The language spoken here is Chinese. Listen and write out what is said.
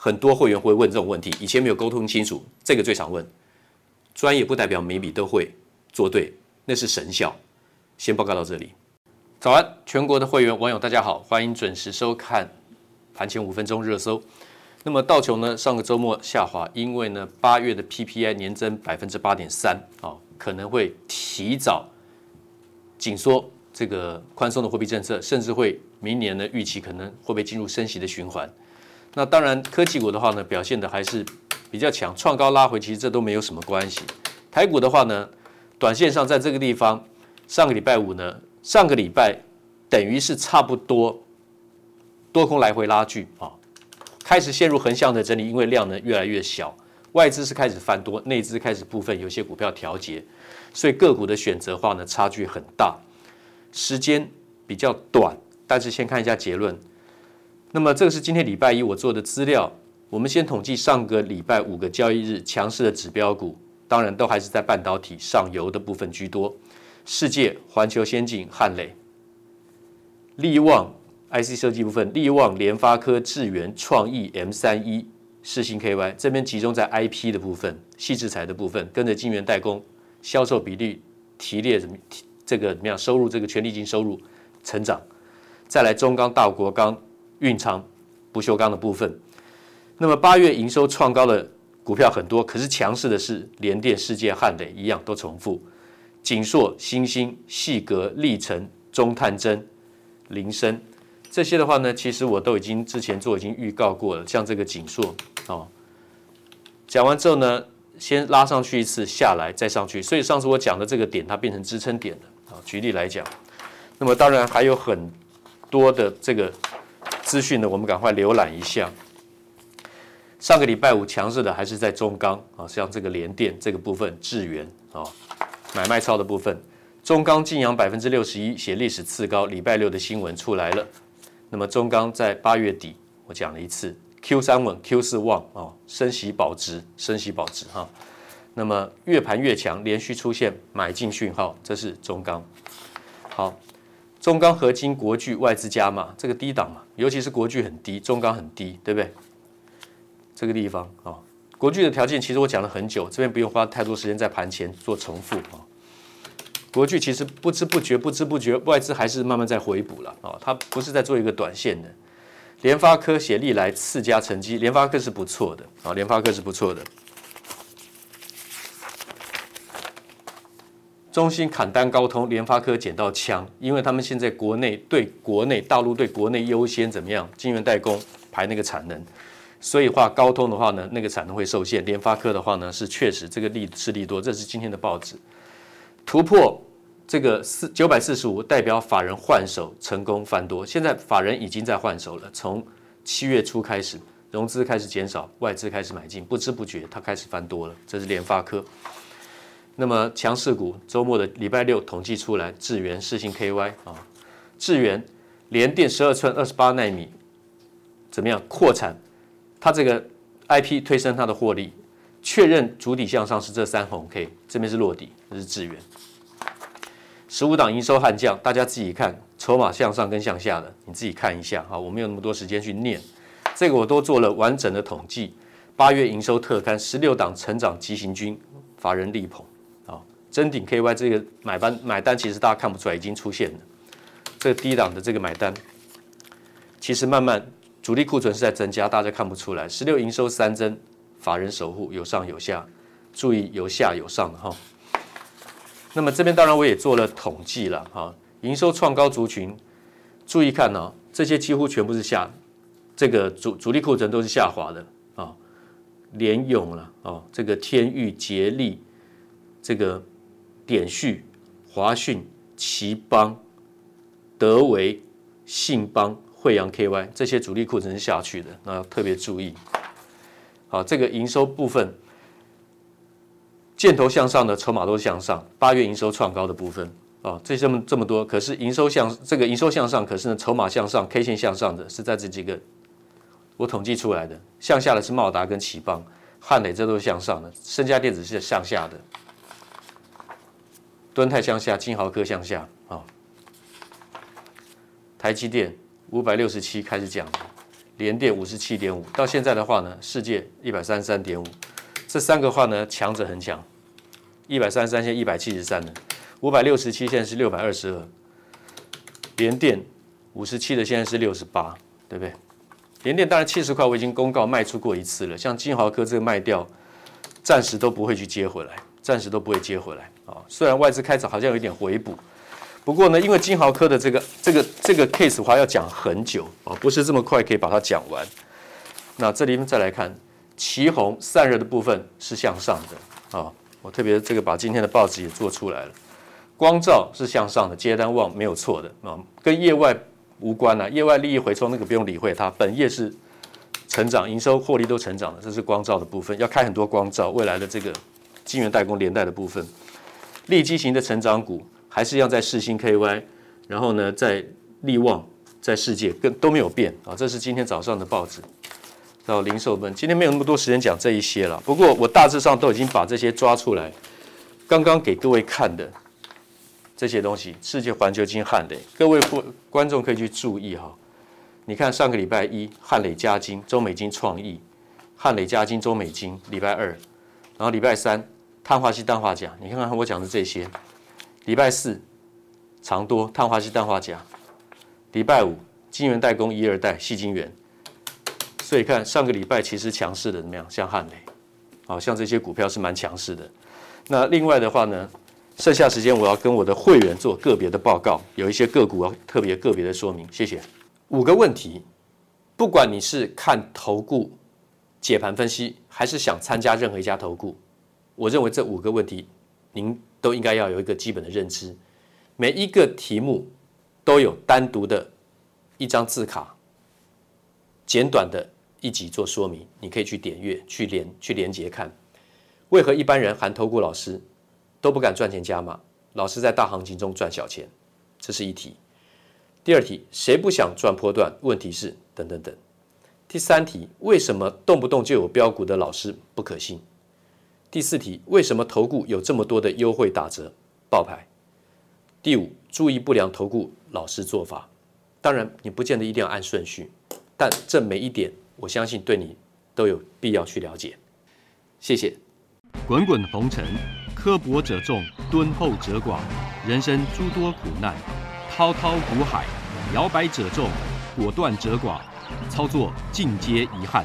很多会员会问这种问题，以前没有沟通清楚，这个最常问。专业不代表每笔都会做对，那是神效。先报告到这里。早安，全国的会员网友大家好，欢迎准时收看盘前五分钟热搜。那么道琼呢，上个周末下滑，因为呢八月的 PPI 年增百分之八点三啊，可能会提早紧缩这个宽松的货币政策，甚至会明年呢预期可能会被进入升息的循环。那当然科技股的话呢，表现的还是比较强，创高拉回，其实这都没有什么关系。台股的话呢，短线上在这个地方，上个礼拜五呢。上个礼拜等于是差不多多空来回拉锯啊，开始陷入横向的整理，因为量呢越来越小，外资是开始翻多，内资开始部分有些股票调节，所以个股的选择话呢差距很大，时间比较短，但是先看一下结论。那么这个是今天礼拜一我做的资料，我们先统计上个礼拜五个交易日强势的指标股，当然都还是在半导体上游的部分居多。世界、环球先进、汉磊、力旺 IC 设计部分，力旺、联发科、智源、创意、M 三一、世新 KY 这边集中在 IP 的部分、矽智财的部分，跟着晶圆代工销售比例提列怎么这个怎么样？收入这个权利金收入成长，再来中钢、大国钢、蕴藏、不锈钢的部分。那么八月营收创高的股票很多，可是强势的是联电、世界、汉磊一样都重复。景硕、欣兴、细格、力成、中探针、菱生这些的话呢，其实我都已经之前做已经预告过了。像这个景硕哦，讲完之后呢，先拉上去一次，下来再上去。所以上次我讲的这个点，它变成支撑点了啊。举例来讲，那么当然还有很多的这个资讯呢，我们赶快浏览一下。上个礼拜五强势的还是在中钢啊，像这个联电这个部分，智原啊。买卖超的部分，中钢劲扬百分之六十一，写历史次高。礼拜六的新闻出来了。那么中钢在八月底，我讲了一次，Q 三稳，Q 四旺啊，升息保值，升息保值哈。那么越盘越强，连续出现买进讯号，这是中钢。好，中钢、合金、国巨、外资加码，这个低档嘛，尤其是国巨很低，中钢很低，对不对？这个地方啊、国巨的条件其实我讲了很久，这边不用花太多时间在盘前做重复啊。国巨其实不知不觉、不知不觉，外资还是慢慢在回补了啊，它不是在做一个短线的。联发科写历来次佳成绩，联发科是不错的啊，联发科是不错的。中芯砍单高通，联发科捡到枪，因为他们现在国内对国内大陆对国内优先怎么样？晶圆代工排那个产能。所以话高通的话呢，那个产能会受限；联发科的话呢，是确实这个利是利多。这是今天的报纸突破这个四九百四十五，代表法人换手成功翻多。现在法人已经在换手了，从七月初开始融资开始减少，外资开始买进，不知不觉它开始翻多了。这是联发科。那么强势股周末的礼拜六统计出来，智原、世芯 KY 啊，智原联电十二寸二十八奈米怎么样扩产？它这个 IP 推升它的获利，确认主体向上是这三红 K，这边是落底，这是智原。十五档营收悍将，大家自己看，筹码向上跟向下的，你自己看一下哈，我没有那么多时间去念，这个我都做了完整的统计。八月营收特刊，十六档成长急行军，法人力捧啊，臻鼎 KY 这个买单买单，其实大家看不出来已经出现了，这个低档的这个买单，其实慢慢。主力库存是在增加，大家看不出来。十六营收三增，法人守护有上有下，注意有下有上哈。那么这边当然我也做了统计了哈，营收创高族群，注意看哦，这些几乎全部是下，这个主主力库存都是下滑的啊。联咏了啊，这个天域、捷力，这个典旭、华讯、頎邦、德微、信邦。惠阳 KY 这些主力库存是下去的，那要特别注意。好，这个营收部分，箭头向上的筹码都是向上。八月营收创高的部分啊，这这么这么多，可是营收向这个营收向上，可是呢筹码向上，K 线向上的是在这几个我统计出来的，向下的是茂达跟頎邦、汉磊，这都是向上的。升佳电子是向下的，敦泰向下，金豪科向下啊，台积电。五百六十七开始讲，联电五十七点五，到现在的话呢，世界一百三十三点五，这三个话呢强者很强，一百三十三现在一百七十三了，五百六十七现在是六百二十二，联电五十七的现在是六十八，对不对？联电当然七十块我已经公告卖出过一次了，像金豪科这个卖掉，暂时都不会去接回来，暂时都不会接回来啊。虽然外资开始好像有一点回补。不过呢，因为金豪科的这个这个这个 case 话要讲很久啊，不是这么快可以把它讲完。那这里面再来看，旗红散热的部分是向上的啊，我特别这个把今天的报纸也做出来了。光照是向上的，接单旺没有错的啊，跟业外无关啊，业外利益回抽那个不用理会它，本业是成长，营收获利都成长了，这是光照的部分，要开很多光照，未来的这个晶圆代工连带的部分，利基型的成长股。还是要在世星 KY，然后呢，在利旺，在世界跟都没有变啊。这是今天早上的报纸。到零售本，今天没有那么多时间讲这一些了。不过我大致上都已经把这些抓出来，刚刚给各位看的这些东西，世界环球金汉磊，各位观众可以去注意哈。你看上个礼拜一，汉磊嘉晶、中美金创意，汉磊嘉晶、中美金，礼拜二，然后礼拜三，碳化矽氮化镓，你看看我讲的这些。礼拜四，长多碳化矽氮化镓；礼拜五，晶圆代工一二代细晶圆。所以看上个礼拜其实强势的怎么样？像汉磊，好像这些股票是蛮强势的。那另外的话呢，剩下时间我要跟我的会员做个别的报告，有一些个股要特别个别的说明。谢谢。五个问题，不管你是看投顾解盘分析，还是想参加任何一家投顾，我认为这五个问题，您。都应该要有一个基本的认知，每一个题目都有单独的一张字卡，简短的一集做说明，你可以去点阅、去连、去连接看。为何一般人含投顾老师都不敢赚钱加码？老师在大行情中赚小钱，这是一题。第二题，谁不想赚波段？问题是等等等。第三题，为什么动不动就有标股的老师不可信？第四题，为什么投顾有这么多的优惠打折、报牌？第五，注意不良投顾老师做法。当然，你不见得一定要按顺序，但这每一点，我相信对你都有必要去了解。谢谢。滚滚红尘，刻薄者众，敦厚者寡；人生诸多苦难，滔滔苦海，摇摆者众，果断者寡。操作尽皆遗憾。